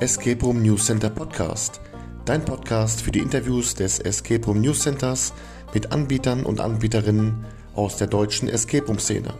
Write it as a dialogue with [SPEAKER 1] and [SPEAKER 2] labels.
[SPEAKER 1] Escape Room News Center Podcast, dein Podcast für die Interviews des Escape Room News Centers mit Anbietern und Anbieterinnen aus der deutschen Escape Room Szene.